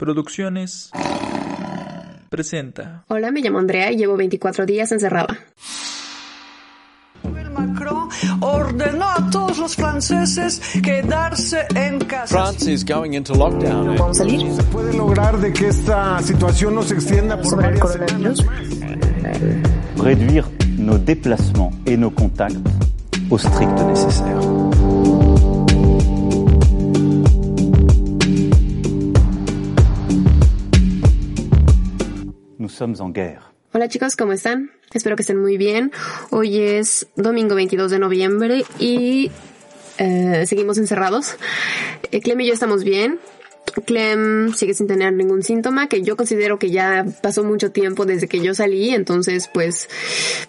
Producciones presenta. Hola, me llamo Andrea y llevo 24 días encerrada. Macron ordenó a todos los franceses quedarse en casa. France is going into lockdown. ¿Vamos a salir? se puede lograr de que esta situación no se extienda por Sobre el varias semanas? réduire nos déplacements et nos contacts au strict nécessaire. Hola chicos, ¿cómo están? Espero que estén muy bien. Hoy es domingo 22 de noviembre y eh, seguimos encerrados. Eh, Clem y yo estamos bien. Clem sigue sin tener ningún síntoma, que yo considero que ya pasó mucho tiempo desde que yo salí, entonces pues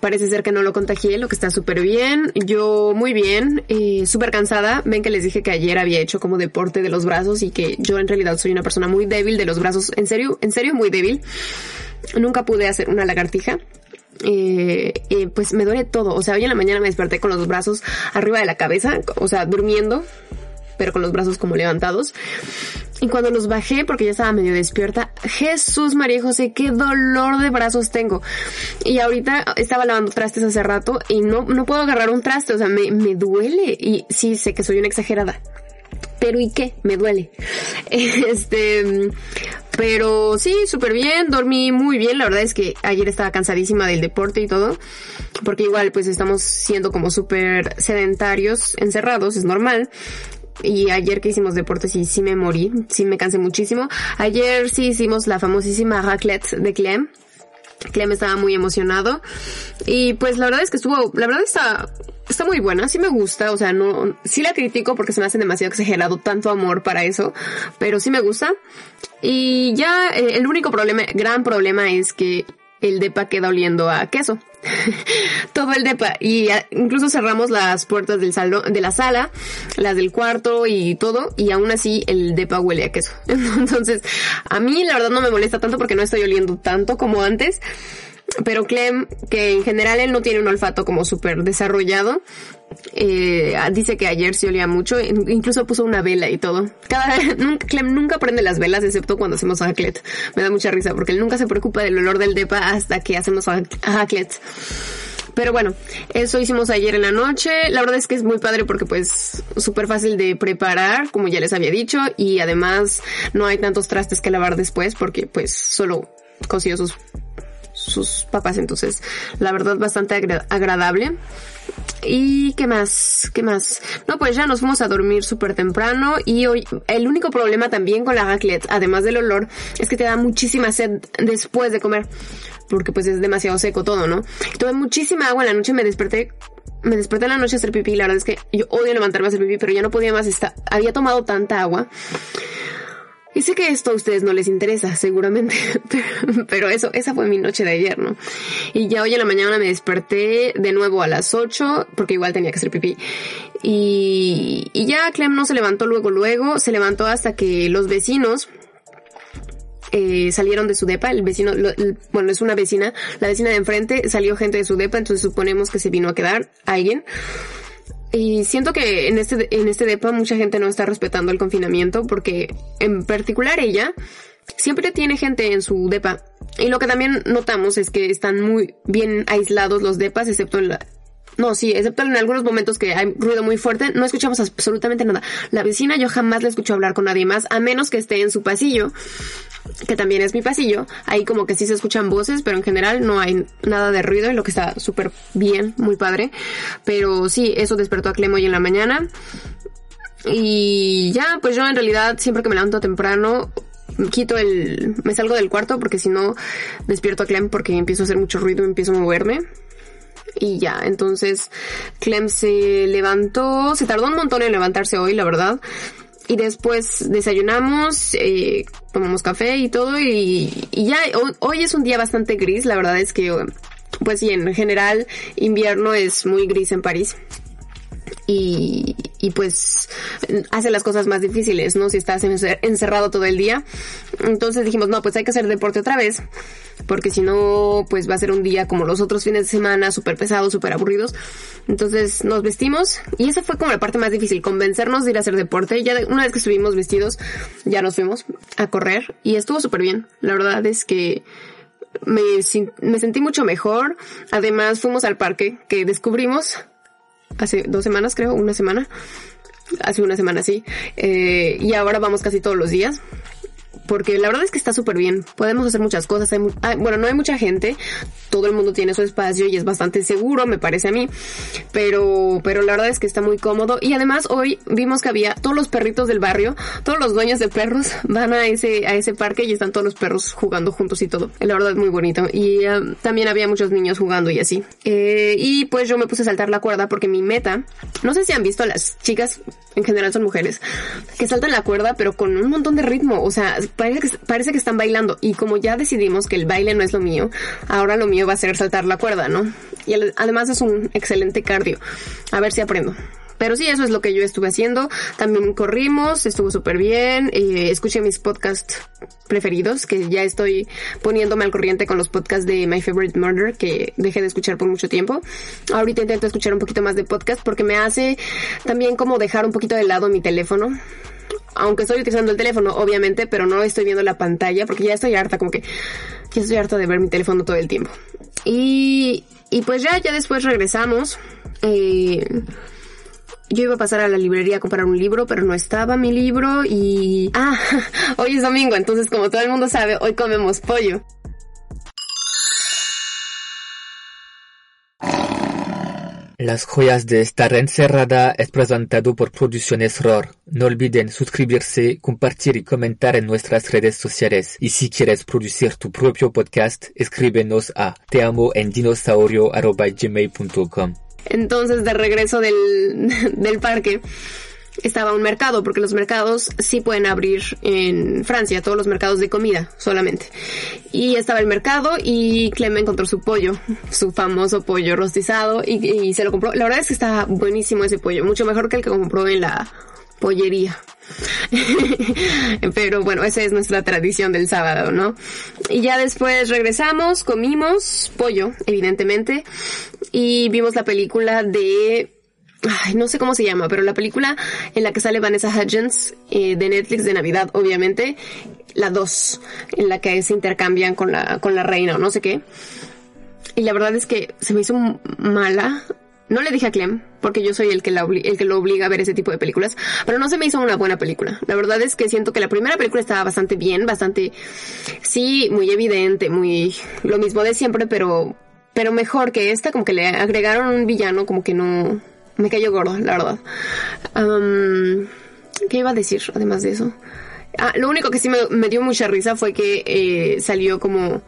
parece ser que no lo contagié, lo que está súper bien. Yo muy bien, eh, súper cansada. Ven que les dije que ayer había hecho como deporte de los brazos y que yo en realidad soy una persona muy débil de los brazos, en serio, en serio muy débil. Nunca pude hacer una lagartija. Eh, eh, pues me duele todo. O sea, hoy en la mañana me desperté con los brazos arriba de la cabeza, o sea, durmiendo, pero con los brazos como levantados. Y cuando los bajé, porque ya estaba medio despierta, Jesús María José, qué dolor de brazos tengo. Y ahorita estaba lavando trastes hace rato y no, no puedo agarrar un traste, o sea, me, me duele. Y sí, sé que soy una exagerada. Pero ¿y qué? Me duele. Este, pero sí, súper bien, dormí muy bien. La verdad es que ayer estaba cansadísima del deporte y todo. Porque igual pues estamos siendo como súper sedentarios, encerrados, es normal. Y ayer que hicimos deporte sí, sí me morí, sí me cansé muchísimo. Ayer sí hicimos la famosísima raclette de Clem. Clem estaba muy emocionado. Y pues la verdad es que estuvo, la verdad está, está muy buena, sí me gusta, o sea, no, sí la critico porque se me hace demasiado exagerado tanto amor para eso, pero sí me gusta. Y ya eh, el único problema, gran problema es que el depa queda oliendo a queso. Todo el depa. Y incluso cerramos las puertas del salón, de la sala, las del cuarto y todo. Y aún así el depa huele a queso. Entonces, a mí la verdad no me molesta tanto porque no estoy oliendo tanto como antes. Pero Clem, que en general él no tiene un olfato como súper desarrollado, eh, dice que ayer sí olía mucho, in- incluso puso una vela y todo. Cada nunca, Clem nunca prende las velas excepto cuando hacemos raclette. Me da mucha risa porque él nunca se preocupa del olor del depa hasta que hacemos raclette. Pero bueno, eso hicimos ayer en la noche. La verdad es que es muy padre porque pues súper fácil de preparar, como ya les había dicho, y además no hay tantos trastes que lavar después porque pues solo coció sus papas, entonces la verdad bastante agra- agradable. ¿Y qué más? ¿Qué más? No, pues ya nos fuimos a dormir súper temprano y hoy el único problema también con la raclette, además del olor, es que te da muchísima sed después de comer, porque pues es demasiado seco todo, ¿no? Tomé muchísima agua en la noche, me desperté me desperté en la noche a hacer pipí, la verdad es que yo odio levantarme a hacer pipí, pero ya no podía más, esta- había tomado tanta agua. Y sé que esto a ustedes no les interesa, seguramente, pero, eso, esa fue mi noche de ayer, ¿no? Y ya hoy en la mañana me desperté de nuevo a las 8, porque igual tenía que hacer pipí. Y, y ya Clem no se levantó luego, luego, se levantó hasta que los vecinos, eh, salieron de su depa, el vecino, lo- bueno, es una vecina, la vecina de enfrente, salió gente de su depa, entonces suponemos que se vino a quedar alguien. Y siento que en este, en este depa mucha gente no está respetando el confinamiento porque en particular ella siempre tiene gente en su depa. Y lo que también notamos es que están muy bien aislados los depas, excepto en la... No, sí, excepto en algunos momentos que hay ruido muy fuerte, no escuchamos absolutamente nada. La vecina yo jamás la escucho hablar con nadie más, a menos que esté en su pasillo, que también es mi pasillo. Ahí como que sí se escuchan voces, pero en general no hay nada de ruido, lo que está súper bien, muy padre. Pero sí, eso despertó a Clem hoy en la mañana. Y ya, pues yo en realidad siempre que me levanto temprano, quito el, me salgo del cuarto porque si no despierto a Clem porque empiezo a hacer mucho ruido empiezo a moverme. Y ya, entonces Clem se levantó, se tardó un montón en levantarse hoy, la verdad. Y después desayunamos, eh, tomamos café y todo y, ya, hoy es un día bastante gris, la verdad es que, pues sí, en general invierno es muy gris en París. Y, y pues hace las cosas más difíciles, ¿no? Si estás encerrado todo el día. Entonces dijimos, no, pues hay que hacer deporte otra vez, porque si no, pues va a ser un día como los otros fines de semana, súper pesados, súper aburridos. Entonces nos vestimos y esa fue como la parte más difícil, convencernos de ir a hacer deporte. Ya una vez que estuvimos vestidos, ya nos fuimos a correr y estuvo súper bien. La verdad es que me, me sentí mucho mejor. Además fuimos al parque que descubrimos hace dos semanas, creo, una semana. Hace una semana, sí. Eh, y ahora vamos casi todos los días porque la verdad es que está súper bien. Podemos hacer muchas cosas. Hay bueno, no hay mucha gente. Todo el mundo tiene su espacio y es bastante seguro, me parece a mí. Pero, pero la verdad es que está muy cómodo. Y además hoy vimos que había todos los perritos del barrio, todos los dueños de perros van a ese, a ese parque y están todos los perros jugando juntos y todo. La verdad es muy bonito. Y um, también había muchos niños jugando y así. Eh, y pues yo me puse a saltar la cuerda porque mi meta, no sé si han visto las chicas, en general son mujeres, que saltan la cuerda pero con un montón de ritmo. O sea, parece que, parece que están bailando. Y como ya decidimos que el baile no es lo mío, ahora lo mío va a ser saltar la cuerda, ¿no? Y además es un excelente cardio. A ver si aprendo. Pero sí, eso es lo que yo estuve haciendo. También corrimos, estuvo súper bien. Eh, escuché mis podcasts preferidos, que ya estoy poniéndome al corriente con los podcasts de My Favorite Murder, que dejé de escuchar por mucho tiempo. Ahorita intento escuchar un poquito más de podcast porque me hace también como dejar un poquito de lado mi teléfono aunque estoy utilizando el teléfono, obviamente, pero no estoy viendo la pantalla porque ya estoy harta, como que ya estoy harta de ver mi teléfono todo el tiempo. Y, y pues ya, ya después regresamos. Eh, yo iba a pasar a la librería a comprar un libro, pero no estaba mi libro y... Ah, hoy es domingo, entonces como todo el mundo sabe, hoy comemos pollo. Las joyas de estar encerrada es presentado por Producciones ROR. No olviden suscribirse, compartir y comentar en nuestras redes sociales. Y si quieres producir tu propio podcast, escríbenos a teamoendinosaurio.gmail.com Entonces, de regreso del, del parque, estaba un mercado, porque los mercados sí pueden abrir en Francia, todos los mercados de comida solamente. Y estaba el mercado y Clem encontró su pollo, su famoso pollo rostizado y, se lo compró. La verdad es que está buenísimo ese pollo, mucho mejor que el que compró en la pollería. Pero bueno, esa es nuestra tradición del sábado, ¿no? Y ya después regresamos, comimos pollo, evidentemente, y vimos la película de no sé cómo se llama, pero la película en la que sale Vanessa Hudgens eh, de Netflix de Navidad, obviamente, la 2, en la que se intercambian con la, con la reina o no sé qué. Y la verdad es que se me hizo mala. No le dije a Clem, porque yo soy el que, la el que lo obliga a ver ese tipo de películas, pero no se me hizo una buena película. La verdad es que siento que la primera película estaba bastante bien, bastante, sí, muy evidente, muy lo mismo de siempre, pero, pero mejor que esta, como que le agregaron un villano, como que no, me cayó gordo, la verdad. ¿Qué iba a decir además de eso? Ah, lo único que sí me, dio mucha risa fue que eh, salió como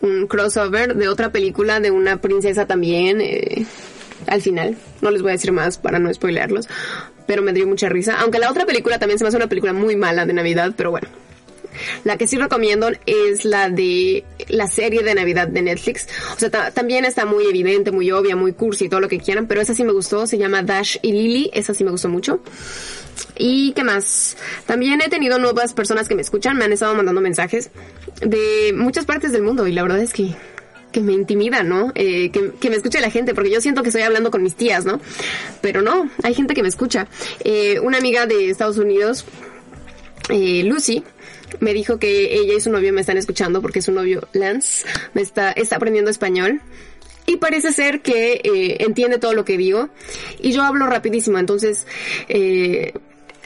un crossover de otra película de una princesa también eh, al final. No les voy a decir más para no spoilearlos, pero me dio mucha risa. Aunque la otra película también se me hace una película muy mala de Navidad, pero bueno, la que sí recomiendo es la de la serie de Navidad de Netflix. O sea, también está muy evidente, muy obvia, muy cursi, todo lo que quieran, pero esa sí me gustó. Se llama Dash y Lily. Esa sí me gustó mucho. ¿Y qué más? También he tenido nuevas personas que me escuchan, me han estado mandando mensajes de muchas partes del mundo y la verdad es que que me intimida, ¿no? Eh, que, me escuche la gente, porque yo siento que estoy hablando con mis tías, ¿no? Pero no, hay gente que me escucha. Eh, una amiga de Estados Unidos, eh, Lucy, me dijo que ella y su novio me están escuchando porque su novio Lance me está, está aprendiendo español. Y parece ser que eh, entiende todo lo que digo. Y yo hablo rapidísimo, entonces eh,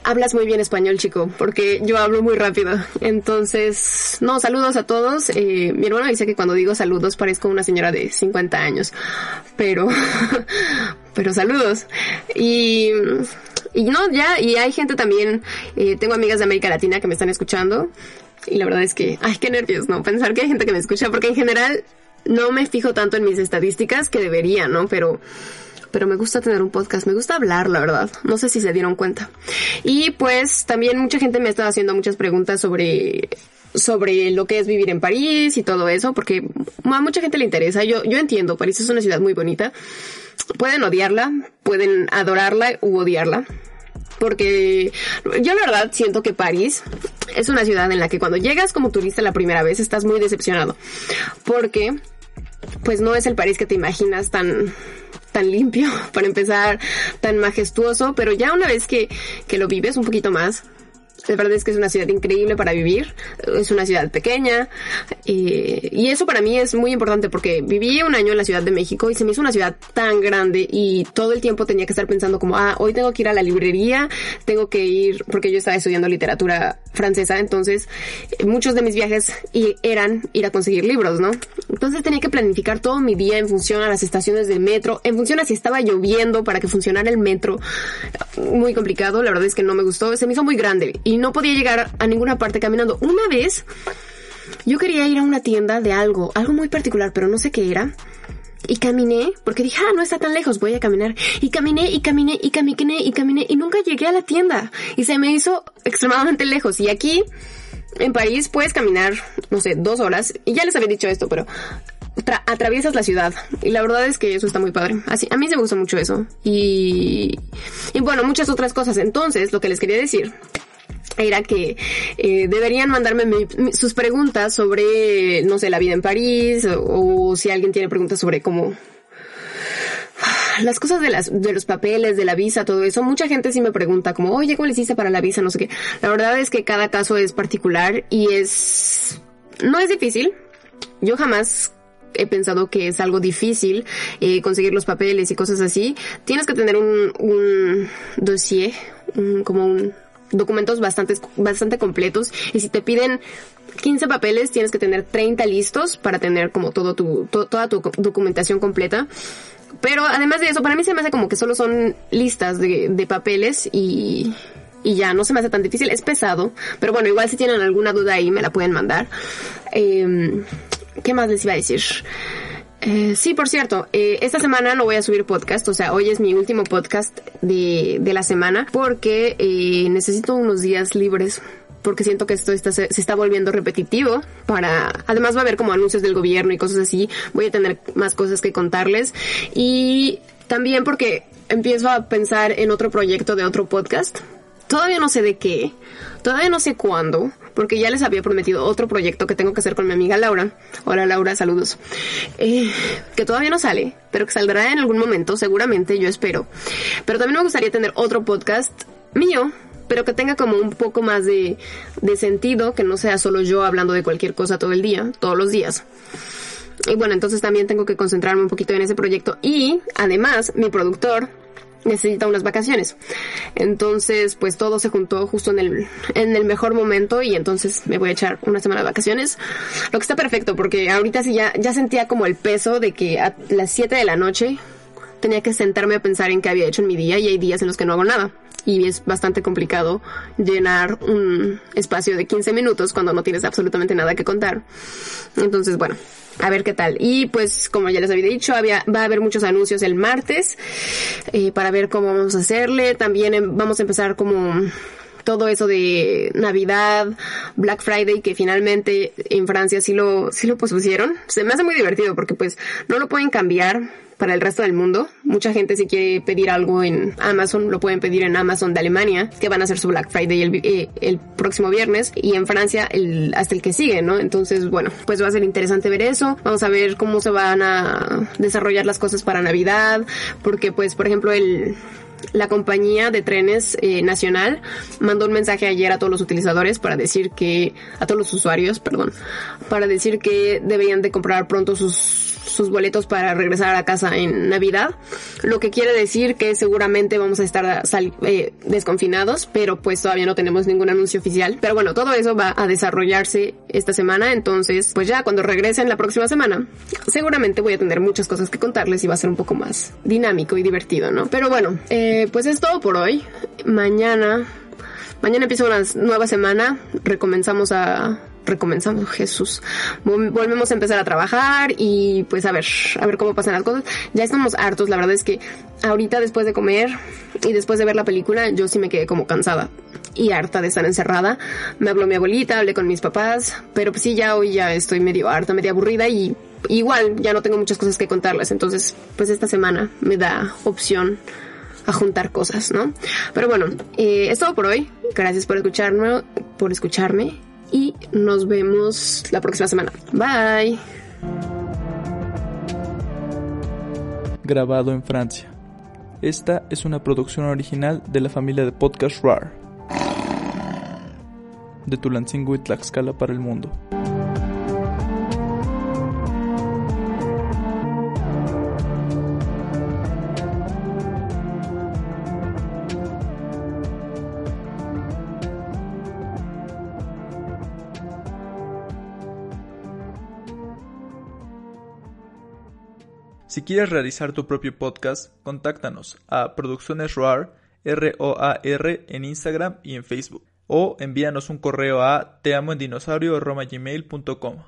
hablas muy bien español, chico, porque yo hablo muy rápido. Entonces, no, saludos a todos. Eh, mi hermano dice que cuando digo saludos parezco una señora de 50 años, pero, pero saludos. Y no, ya, y hay gente también, eh, tengo amigas de América Latina que me están escuchando. Y la verdad es que, ay, qué nervios, ¿no? Pensar que hay gente que me escucha, porque en general no me fijo tanto en mis estadísticas que debería, ¿no? Pero, pero me gusta tener un podcast, me gusta hablar, la verdad. No sé si se dieron cuenta. Y pues también mucha gente me ha estado haciendo muchas preguntas sobre sobre lo que es vivir en París y todo eso, porque a mucha gente le interesa. Yo, yo entiendo, París es una ciudad muy bonita, pueden odiarla, pueden adorarla u odiarla. porque yo la verdad siento que París es una ciudad en la que cuando llegas como turista la primera vez estás muy decepcionado, porque pues no es el París que te imaginas tan tan limpio, para empezar, tan majestuoso, pero ya una vez que, que lo vives un poquito más, la verdad es que es una ciudad increíble para vivir, es una ciudad pequeña y, y eso para mí es muy importante porque viví un año en la Ciudad de México y se me hizo una ciudad tan grande y todo el tiempo tenía que estar pensando como, ah, hoy tengo que ir a la librería, tengo que ir, porque yo estaba estudiando literatura francesa, entonces muchos de mis viajes eran ir a conseguir libros, ¿no? Entonces tenía que planificar todo mi día en función a las estaciones del metro, en función a si estaba lloviendo para que funcionara el metro. Muy complicado, la verdad es que no me gustó, se me hizo muy grande y no podía llegar a ninguna parte caminando. Una vez yo quería ir a una tienda de algo, algo muy particular, pero no sé qué era. Y caminé, porque dije, ah, no está tan lejos, voy a caminar. Y caminé, y caminé, y caminé, y caminé, y nunca llegué a la tienda. Y se me hizo extremadamente lejos. Y aquí, en París, puedes caminar, no sé, dos horas. Y ya les había dicho esto, pero tra- atraviesas la ciudad. Y la verdad es que eso está muy padre. Así, a mí se me gusta mucho eso. Y, y bueno, muchas otras cosas. Entonces, lo que les quería decir era que eh, deberían mandarme mi- sus preguntas sobre, no sé, la vida en París o, o si alguien tiene preguntas sobre cómo las cosas de las de los papeles, de la visa, todo eso. Mucha gente sí me pregunta como, oye, ¿cómo le hiciste para la visa? No sé qué. La verdad es que cada caso es particular y es no es difícil. Yo jamás he pensado que es algo difícil eh, conseguir los papeles y cosas así. Tienes que tener un, un dossier, un- como un documentos bastante, bastante completos y si te piden 15 papeles tienes que tener 30 listos para tener como todo tu, to- toda tu documentación completa. Pero además de eso, para mí se me hace como que solo son listas de, de papeles y, y ya, no se me hace tan difícil. Es pesado, pero bueno, igual si tienen alguna duda ahí me la pueden mandar. Eh, ¿Qué más les iba a decir? Eh, sí, por cierto, eh, esta semana no voy a subir podcast, o sea, hoy es mi último podcast de, de la semana porque eh, necesito unos días libres porque siento que esto está, se, está volviendo repetitivo para además va a haber como anuncios del gobierno y cosas así voy a tener más cosas que contarles y también porque empiezo a pensar en otro proyecto de otro podcast Todavía no sé de qué, todavía no sé cuándo, porque ya les había prometido otro proyecto que tengo que hacer con mi amiga Laura. Hola Laura, saludos. Eh, que todavía no sale, pero que saldrá en algún momento, seguramente, yo espero. Pero también me gustaría tener otro podcast mío, pero que tenga como un poco más de, de sentido, que no sea solo yo hablando de cualquier cosa todo el día, todos los días. Y bueno, entonces también tengo que concentrarme un poquito en ese proyecto. Y además, mi productor necesita unas vacaciones. Entonces, pues todo se juntó justo en el, en el mejor momento y entonces me voy a echar una semana de vacaciones. Lo que está perfecto porque ahorita sí ya, ya sentía como el peso de que a las 7 de la noche tenía que sentarme a pensar en qué había hecho en mi día y hay días en los que no hago nada. Y es bastante complicado llenar un espacio de 15 minutos cuando no tienes absolutamente nada que contar. Entonces, bueno, a ver qué tal. Y pues, como ya les había dicho, había, va a haber muchos anuncios el martes eh, para ver cómo vamos a hacerle. También em, vamos a empezar como todo eso de Navidad, Black Friday, que finalmente en Francia sí lo, sí lo pospusieron. Se me hace muy divertido porque pues no lo pueden cambiar para el resto del mundo. Mucha gente si quiere pedir algo en Amazon, lo pueden pedir en Amazon de Alemania, que van a hacer su Black Friday el, eh, el próximo viernes, y en Francia el, hasta el que sigue, ¿no? Entonces, bueno, pues va a ser interesante ver eso. Vamos a ver cómo se van a desarrollar las cosas para Navidad, porque pues, por ejemplo, el la compañía de trenes eh, nacional mandó un mensaje ayer a todos los utilizadores para decir que, a todos los usuarios, perdón, para decir que deberían de comprar pronto sus, sus boletos para regresar a casa en Navidad, lo que quiere decir que seguramente vamos a estar eh, desconfinados, pero pues todavía no tenemos ningún anuncio oficial. Pero bueno, todo eso va a desarrollarse esta semana, entonces pues ya cuando regresen la próxima semana, seguramente voy a tener muchas cosas que contarles y va a ser un poco más dinámico y divertido, ¿no? Pero bueno, eh, pues es todo por hoy. Mañana, mañana empieza una nueva semana, recomenzamos a recomenzamos, Jesús. Vol- Volvemos a empezar a trabajar y pues a ver, a ver cómo pasan las cosas. Ya estamos hartos, la verdad es que ahorita después de comer y después de ver la película, yo sí me quedé como cansada y harta de estar encerrada. Me habló mi abuelita, hablé con mis papás, pero pues sí, ya hoy ya estoy medio harta, medio aburrida y igual ya no tengo muchas cosas que contarles. Entonces, pues esta semana me da opción a juntar cosas, ¿no? Pero bueno, eh, es todo por hoy. Gracias por escucharme, por escucharme y nos vemos la próxima semana. Bye. Grabado en Francia. Esta es una producción original de la familia de podcast RAR. De Tulancingo y Tlaxcala para el mundo. Si quieres realizar tu propio podcast, contáctanos a Producciones ROAR, R-O-A-R, en Instagram y en Facebook. O envíanos un correo a teamoendinosaurio.gmail.com